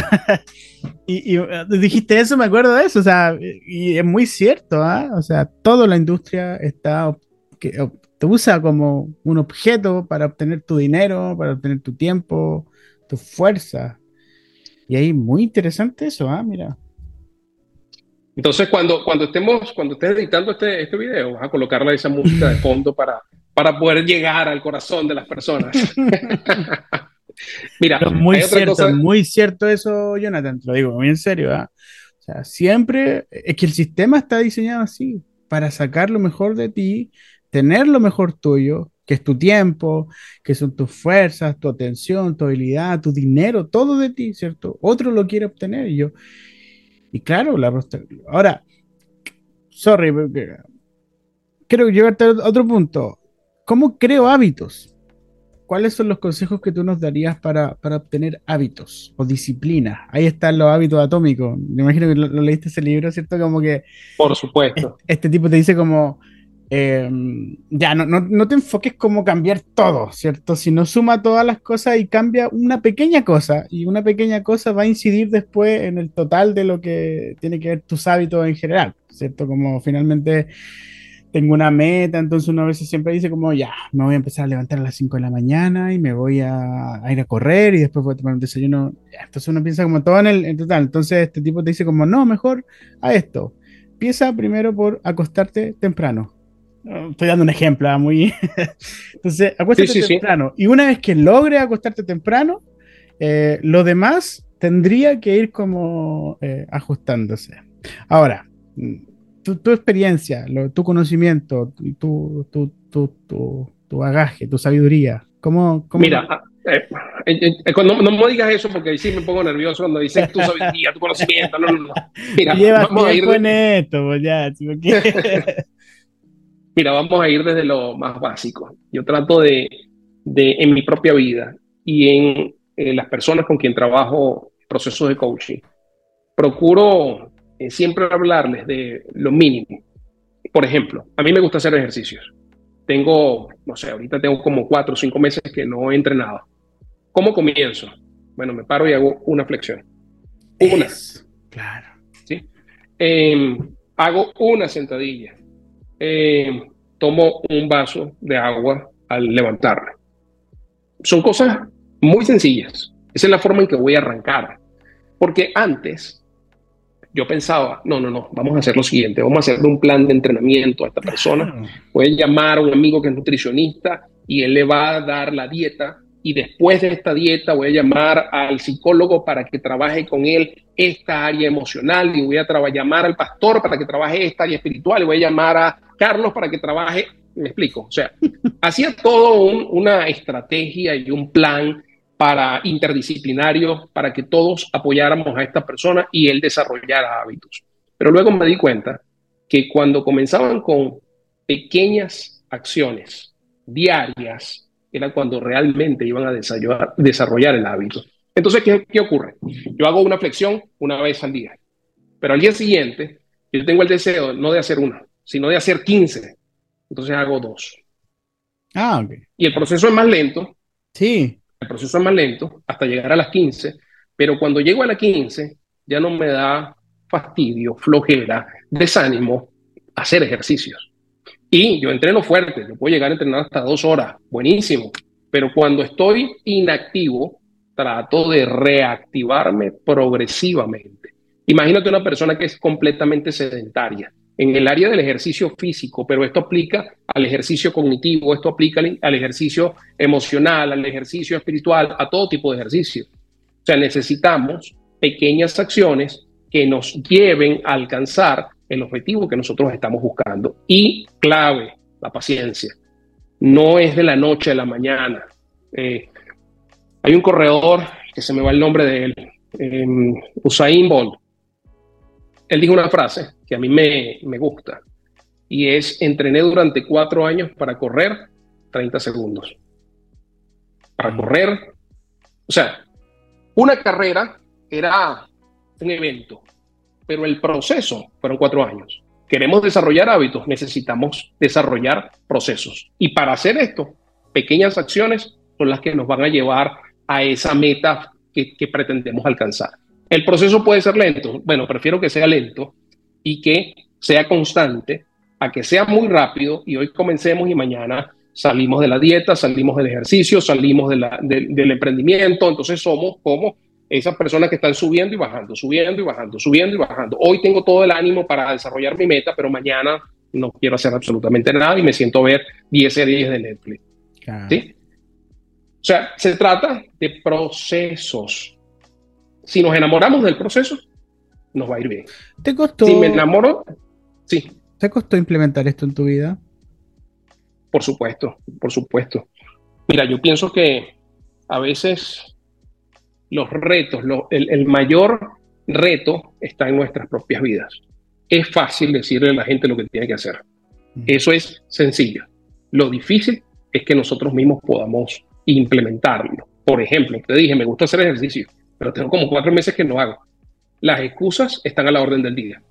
y, uh, dijiste eso, me acuerdo de eso, o sea, y es muy cierto, ¿ah? o sea, toda la industria está, que, te usa como un objeto para obtener tu dinero, para obtener tu tiempo, tu fuerza. Y ahí muy interesante eso, ¿ah? Mira. Entonces, cuando, cuando estemos, cuando estés editando este, este video, vas a colocarle esa música de fondo para, para poder llegar al corazón de las personas. Mira, muy cierto, muy cierto eso, Jonathan, te lo digo muy en serio. ¿ah? O sea, siempre es que el sistema está diseñado así, para sacar lo mejor de ti, tener lo mejor tuyo, que es tu tiempo, que son tus fuerzas, tu atención, tu habilidad, tu dinero, todo de ti, ¿cierto? Otro lo quiere obtener y yo. Y claro, la ahora, sorry, quiero llevarte a otro punto. ¿Cómo creo hábitos? ¿Cuáles son los consejos que tú nos darías para, obtener hábitos o disciplinas? Ahí están los hábitos atómicos. Me imagino que lo, leíste ese libro, ¿cierto? Como que... Por supuesto. Este, tipo te dice como, em, ya, no, no, te enfoques como cambiar todo, ¿cierto? Sino suma todas las cosas y cambia una pequeña cosa. Y una pequeña cosa va a incidir después en el total de lo que tiene que ver tus hábitos en general, ¿cierto? Como finalmente tengo una meta, entonces uno a veces siempre dice como, ya, me voy a empezar a levantar a las 5 de la mañana y me voy a, ir a correr y después voy a tomar un desayuno. entonces uno piensa como todo en el total. Entonces este tipo te dice como, no, mejor a esto. Empieza primero por acostarte temprano. Estoy dando un ejemplo, ¿ah? muy... entonces, acuéstate temprano. Y una vez que logres acostarte temprano, Eh, lo demás tendría que ir como eh, ajustándose. Ahora, tu, experiencia, tu conocimiento, tu, tu, tu, bagaje, tu sabiduría, ¿cómo, Mira, eh, eh, eh, no, me digas eso porque ahí sí me pongo nervioso cuando dices tu sabiduría, tu conocimiento. No, no, no. Mira, vamos a ir de... esto, pues ya, Mira, vamos a ir desde lo más básico. Yo trato de, de en mi propia vida y en las personas con quien trabajo procesos de coaching, procuro siempre hablarles de lo mínimo. Por ejemplo, a mí me gusta hacer ejercicios. Tengo, no sé, ahorita tengo como cuatro o cinco meses que no he entrenado ¿Cómo comienzo? Bueno, me paro y hago una flexión. Una. claro. ¿Sí? Em, hago una sentadilla. Em, tomo un vaso de agua al levantarme. Son cosas muy sencillas. Esa es la forma en que voy a arrancar. Porque antes yo pensaba, no, no, no, vamos a hacer lo siguiente, vamos a hacer un plan de entrenamiento a esta persona. Voy a llamar a un amigo que es nutricionista y él le va a dar la dieta y después de esta dieta voy a llamar al psicólogo para que trabaje con él esta área emocional y voy a llamar al pastor para que trabaje esta área espiritual y voy a llamar a Carlos para que trabaje, me explico, o sea, hacía todo una estrategia y un plan para interdisciplinario para que todos apoyáramos a esta persona y él desarrollara hábitos. Pero luego me di cuenta que cuando comenzaban con pequeñas acciones diarias, era cuando realmente iban a desarrollar, el hábito. Entonces, ¿qué, ¿qué, ocurre? Yo hago una flexión una vez al día, pero al día siguiente yo tengo el deseo no de hacer una, sino de hacer 15. Entonces hago dos. Ah, ok. Y el proceso es más lento. Sí. El proceso es más lento hasta llegar a las 15, pero cuando llego a las 15 ya no me da fastidio, flojera, desánimo hacer ejercicios. Y yo entreno fuerte, yo puedo llegar a entrenar hasta dos horas, buenísimo. Pero cuando estoy inactivo, trato de reactivarme progresivamente. Imagínate una persona que es completamente sedentaria en el área del ejercicio físico, pero esto aplica al ejercicio cognitivo, esto aplica al ejercicio emocional, al ejercicio espiritual, a todo tipo de ejercicio. O sea, necesitamos pequeñas acciones que nos lleven a alcanzar el objetivo que nosotros estamos buscando. Y clave, la paciencia. No es de la noche a la mañana. Eh, hay un corredor que se me va el nombre de él, em, Usain Bolt. Él dijo una frase que a mí me, me gusta y es, entrené durante cuatro años para correr 30 segundos. Para correr, o sea, una carrera era un evento, pero el proceso fueron cuatro años. Queremos desarrollar hábitos, necesitamos desarrollar procesos. Y para hacer esto, pequeñas acciones son las que nos van a llevar a esa meta que, pretendemos alcanzar. El proceso puede ser lento. Bueno, prefiero que sea lento y que sea constante a que sea muy rápido y hoy comencemos y mañana salimos de la dieta, salimos del ejercicio, salimos del emprendimiento. Entonces somos como esas personas que están subiendo y bajando, subiendo y bajando, subiendo y bajando. Hoy tengo todo el ánimo para desarrollar mi meta, pero mañana no quiero hacer absolutamente nada y me siento a ver 10 series de Netflix. ¿Sí? O sea, se trata de procesos. Si nos enamoramos del proceso, nos va a ir bien. ¿Te costó? Si me enamoro, sí. ¿Te costó implementar esto en tu vida? Por supuesto, por supuesto. Mira, yo pienso que a veces los retos, el, mayor reto está en nuestras propias vidas. Es fácil decirle a la gente lo que tiene que hacer. Eso es sencillo. Lo difícil es que nosotros mismos podamos implementarlo. Por ejemplo, te dije, me gusta hacer ejercicio, pero tengo como cuatro meses que no hago. Las excusas están a la orden del día.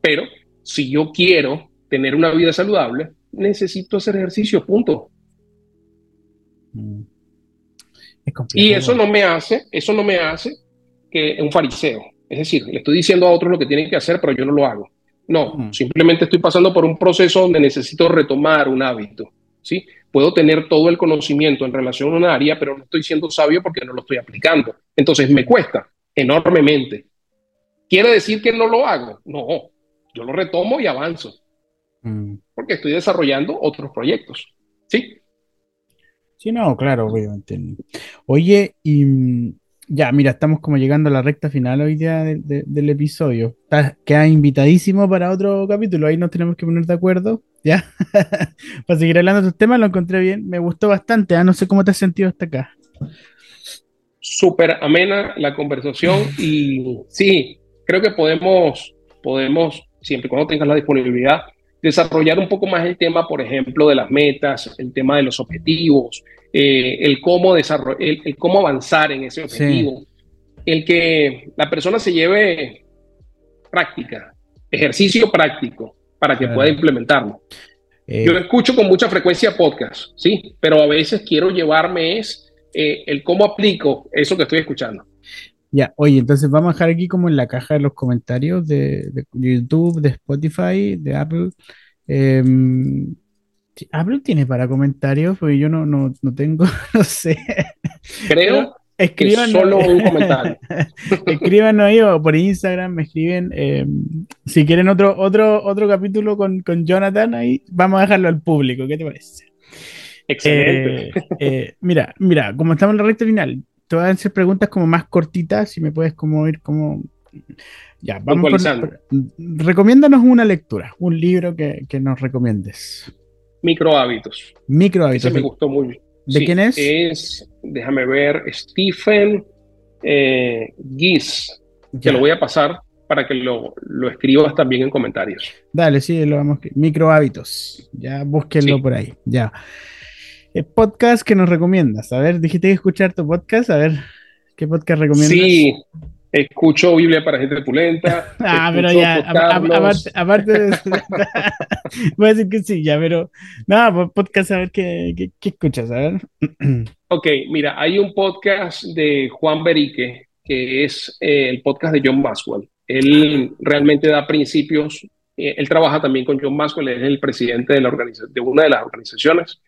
Pero si yo quiero tener una vida saludable, necesito hacer ejercicio, punto. Y eso no me hace, eso no me hace que un fariseo. Es decir, le estoy diciendo a otros lo que tienen que hacer, pero yo no lo hago. No, simplemente estoy pasando por un proceso donde necesito retomar un hábito. ¿sí? Puedo tener todo el conocimiento en relación a un área, pero no estoy siendo sabio porque no lo estoy aplicando. Entonces me cuesta enormemente. ¿Quiere decir que no lo hago? No, yo lo retomo y avanzo. Mm. Porque estoy desarrollando otros proyectos. ¿sí? Sí, no, claro, obviamente. Oye, y mm, Ya, mira, estamos como llegando a la recta final hoy día del episodio. queda invitadísimo para otro capítulo, ahí nos tenemos que poner de acuerdo, ¿ya? para seguir hablando de estos temas, lo encontré bien, me gustó bastante, ¿ah? no sé cómo te has sentido hasta acá. Súper amena la conversación y sí, creo que podemos, podemos, siempre cuando tengas la disponibilidad, desarrollar un poco más el tema, por ejemplo, de las metas, el tema de los objetivos, eh, el, cómo el, cómo avanzar en ese objetivo, el que la persona se lleve práctica, ejercicio práctico para que pueda implementarlo. Eh, Yo escucho con mucha frecuencia podcast, sí, pero a veces quiero llevarme es eh, el cómo aplico eso que estoy escuchando. Ya, oye, entonces vamos a dejar aquí como en la caja de los comentarios de, de YouTube, de Spotify, de Apple. Eh, Apple tiene para comentarios, porque yo no, no, no tengo, no sé. Creo escriban solo un comentario. Escríbanos ahí o por Instagram, me escriben. Eh, si quieren otro, otro, otro capítulo con, con, Jonathan, ahí vamos a dejarlo al público. ¿Qué te parece? Excelente. Eh, eh, mira, mira, como estamos en la recta final, te voy a hacer preguntas como más cortitas, si me puedes como ir como. Ya, vamos por, Recomiéndanos una lectura, un libro que, que nos recomiendes. Microhábitos. Microhábitos. Ese me gustó muy ¿De quién es? Es, déjame ver, Stephen eh, Gies. Te lo voy a pasar para que lo, lo, escribas también en comentarios. Dale, sí, lo vamos. Microhábitos. Ya búsquenlo por ahí. Ya. El podcast que nos recomiendas. A ver, dijiste que escuchar tu podcast. A ver, ¿qué podcast recomiendas? Sí, escucho Biblia para gente pulenta. ah, pero ya, aparte, de eso, voy a decir que sí, ya, pero nada, pues, podcast, a ver qué, qué, escuchas, a ver. ok, mira, hay un podcast de Juan Berique, que es eh, el podcast de John Maxwell. Él realmente da principios, eh, él trabaja también con John Maxwell, es el presidente de, la de una de las organizaciones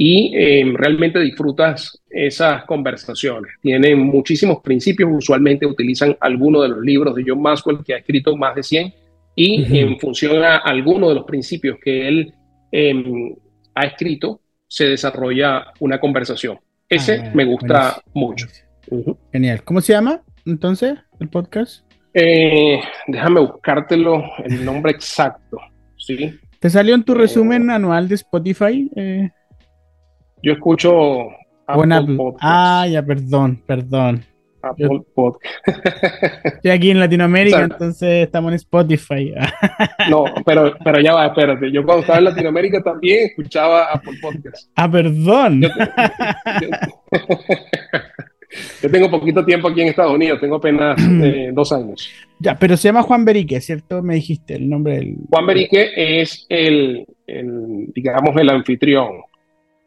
y em, realmente disfrutas esas conversaciones. Tienen muchísimos principios, usualmente utilizan algunos de los libros de John Maxwell, que ha escrito más de 100, y en función a algunos de los principios que él em, ha escrito, se desarrolla una conversación. Ese ah, me gusta mucho. Genial. ¿Cómo se llama entonces el podcast? Eh, déjame buscártelo el nombre exacto. ¿sí? ¿Te salió en tu resumen eh, anual de Spotify? Eh, yo escucho Apple, Podcast. Ah, ya, perdón, perdón. Apple Podcast. Estoy aquí en Latinoamérica, entonces estamos en Spotify. no, pero, pero ya va, espérate. Yo cuando estaba en Latinoamérica también escuchaba Apple Podcast. Ah, perdón. Yo, tengo poquito tiempo aquí en Estados Unidos, tengo apenas eh, dos años. Ya, pero se llama Juan Berique, ¿cierto? Me dijiste el nombre del. Juan Berique es el, el digamos, el anfitrión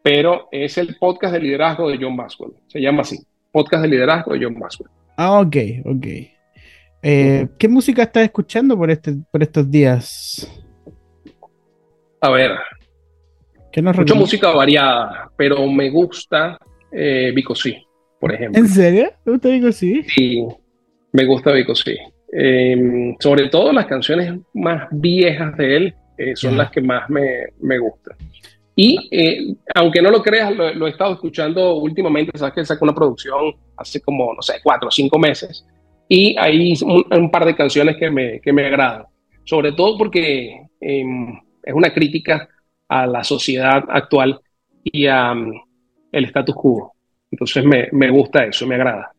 pero es el podcast de liderazgo de John Maxwell. Se llama así, podcast de liderazgo de John Maxwell. Ah, ok, ok. Eh, ¿Qué música estás escuchando por, este, por estos días? A ver, ¿Qué nos mucha música variada, pero me gusta eh, Vico sí, por ejemplo. ¿En serio? ¿Te gusta Vico sí? Sí, me gusta Vico sí. Em, sobre todo las canciones más viejas de él eh, son las que más me, me gustan. Y eh, aunque no lo creas, lo, he estado escuchando últimamente, sabes que sacó una producción hace como, no sé, cuatro o cinco meses. Y hay un, par de canciones que me, que me agradan. Sobre todo porque em, es una crítica a la sociedad actual y a um, el status quo. Entonces me, me, gusta eso, me agrada.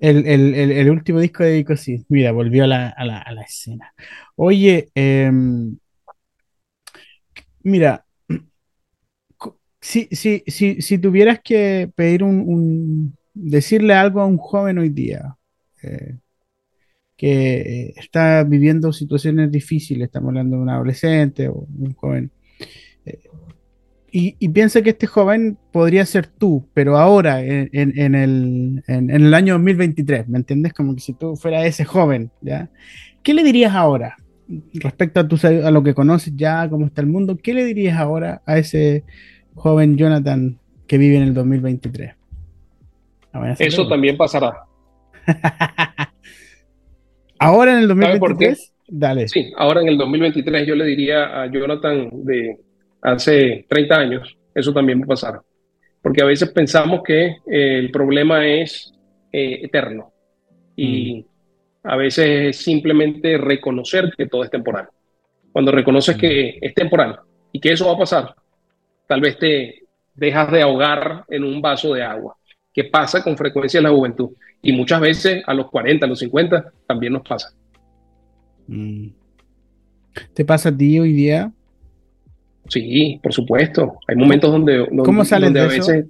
El, el, el, último disco de Vico, sí, mira, volvió a la, a la, a la escena. Oye, eh, mira, si, si, si, si tuvieras que pedir un, decirle algo a un joven hoy día eh, que está viviendo situaciones difíciles, estamos hablando de un adolescente o un joven, eh, y, piensa que este joven podría ser tú, pero ahora, en, el, año 2023, ¿me entiendes? Como que si tú fueras ese joven. ¿Qué le dirías ahora? Respecto a, tu, a lo que conoces ya, cómo está el mundo, ¿qué le dirías ahora a ese joven Jonathan que vive en el 2023. Ah, Eso también pasará. ahora en el 2023, dale. Sí, ahora en el 2023 yo le diría a Jonathan de hace 30 años, eso también va a pasar. Porque a veces pensamos que eh, el problema es eh, eterno. Y mm. a veces es simplemente reconocer que todo es temporal. Cuando reconoces que es temporal y que eso va a pasar, tal vez te dejas de ahogar en un vaso de agua, que pasa con frecuencia en la juventud. Y muchas veces a los 40, a los 50, también nos pasa. Mm. ¿Te pasa a ti hoy día? Sí, por supuesto. Hay momentos donde, ¿Cómo salen de a veces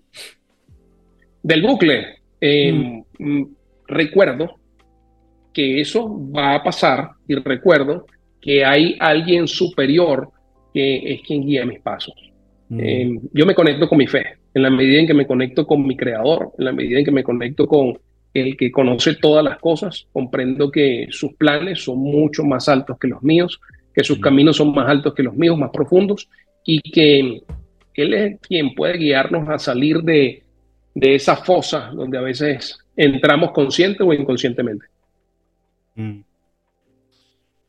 del bucle. Eh, mm. Mm, recuerdo que eso va a pasar y recuerdo que hay alguien superior que es quien guía mis pasos. Mm. Eh, yo me conecto con mi fe, en la medida en que me conecto con mi creador, en la medida en que me conecto con el que conoce todas las cosas, comprendo que sus planes son mucho más altos que los míos, que sus caminos son más altos que los míos, más profundos, y que Él es quien puede guiarnos a salir de, de esa fosa donde a veces entramos consciente o inconscientemente.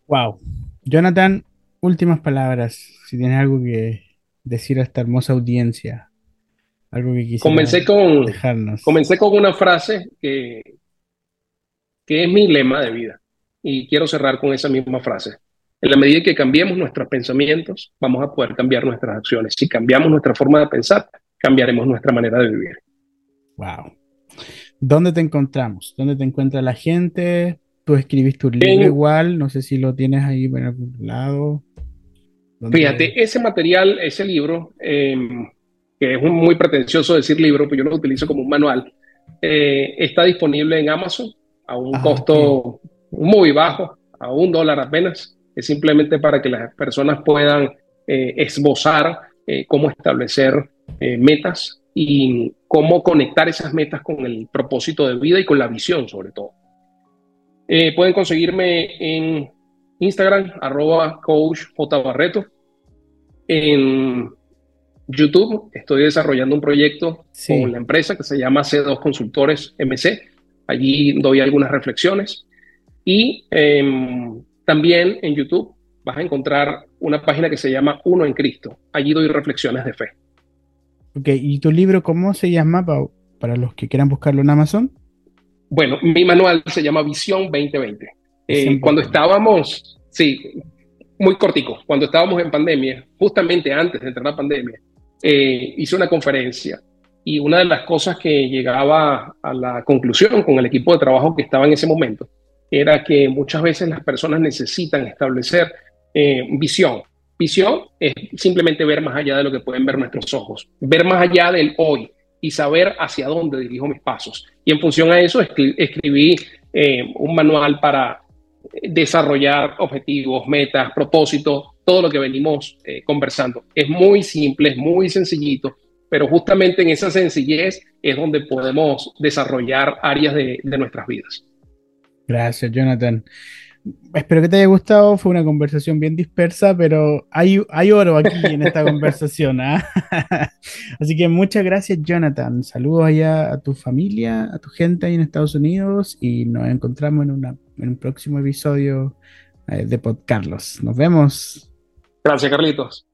Wow. Mm. Jonathan, últimas palabras. Si tienes algo que decir a esta hermosa audiencia, algo que quisiera comencé con, dejarnos. Comencé con una frase que, que es mi lema de vida y quiero cerrar con esa misma frase. En la medida que cambiemos nuestros pensamientos, vamos a poder cambiar nuestras acciones. Si cambiamos nuestra forma de pensar, cambiaremos nuestra manera de vivir. Wow. ¿Dónde te encontramos? ¿Dónde te encuentra la gente? Tú escribiste tu libro igual, no sé si lo tienes ahí en algún lado. Fíjate, ese material, ese libro, em, que es muy pretencioso decir libro, pues yo lo utilizo como un manual, eh, está disponible en Amazon a un ah, costo muy bajo, a un dólar apenas. Es simplemente para que las personas puedan eh, esbozar eh, cómo establecer metas y cómo conectar esas metas con el propósito de vida y con la visión sobre todo. pueden conseguirme en Instagram, arroba coach J. Barreto. En YouTube estoy desarrollando un proyecto con la empresa que se llama C2 Consultores MC. Allí doy algunas reflexiones. Y em, también en YouTube vas a encontrar una página que se llama Uno en Cristo. Allí doy reflexiones de fe. Ok, ¿y tu libro cómo se llama para los que quieran buscarlo en Amazon? Bueno, mi manual se llama Visión 2020. Eh, cuando estábamos, sí, muy cortico, cuando estábamos en pandemia, justamente antes de entrar a la pandemia, eh, hice una conferencia y una de las cosas que llegaba a la conclusión con el equipo de trabajo que estaba en ese momento era que muchas veces las personas necesitan establecer eh, visión. Visión es simplemente ver más allá de lo que pueden ver nuestros ojos, ver más allá del hoy y saber hacia dónde dirijo mis pasos. Y en función a eso escribí eh, un manual para desarrollar objetivos, metas, propósitos, todo lo que venimos eh, conversando. Es muy simple, es muy sencillito, pero justamente en esa sencillez es donde podemos desarrollar áreas de nuestras vidas. Gracias, Jonathan. Espero que te haya gustado. Fue una conversación bien dispersa, pero hay, hay oro aquí en esta conversación. ¿ah? Así que muchas gracias, Jonathan. Saludos allá a tu familia, a tu gente ahí en Estados Unidos y nos encontramos en, una, en un próximo episodio eh, de Pod Carlos. Nos vemos. Gracias, Carlitos.